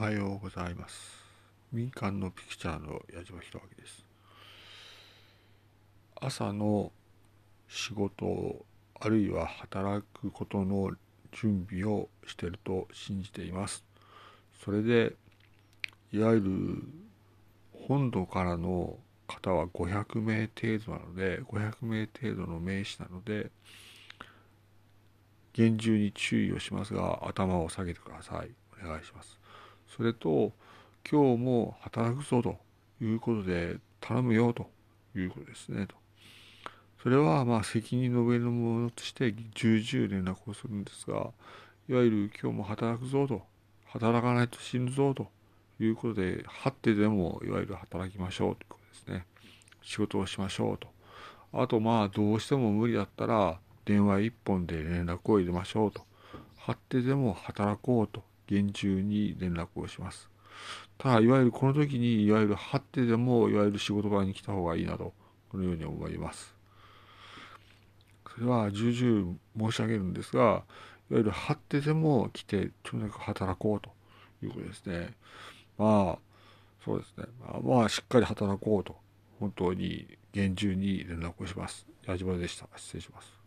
はようございます。民間のピクチャーの矢島弘明です。朝の仕事あるいは働くことの準備をしていると信じています。それでいわゆる本土からの方は500名程度なので500名程度の名詞なので厳重に注意をしますが頭を下げてください。お願いします。それと今日も働くぞということで頼むよということですねと。それはまあ責任の上のものとして重々連絡をするんですがいわゆる今日も働くぞと働かないと死ぬぞということで張ってでもいわゆる働きましょうということですね。仕事をしましょうと。あとまあどうしても無理だったら電話一本で連絡を入れましょうと。張ってでも働こうと。厳重に連絡をします。ただ、いわゆるこの時に、いわゆる張ってでも、いわゆる仕事場に来た方がいいなと、このように思います。それは重々申し上げるんですが、いわゆる張ってでも来て、とにかく働こうということですね。まあ、そうですね。まあ、まあ、しっかり働こうと、本当に厳重に連絡をします。矢島でした。失礼します。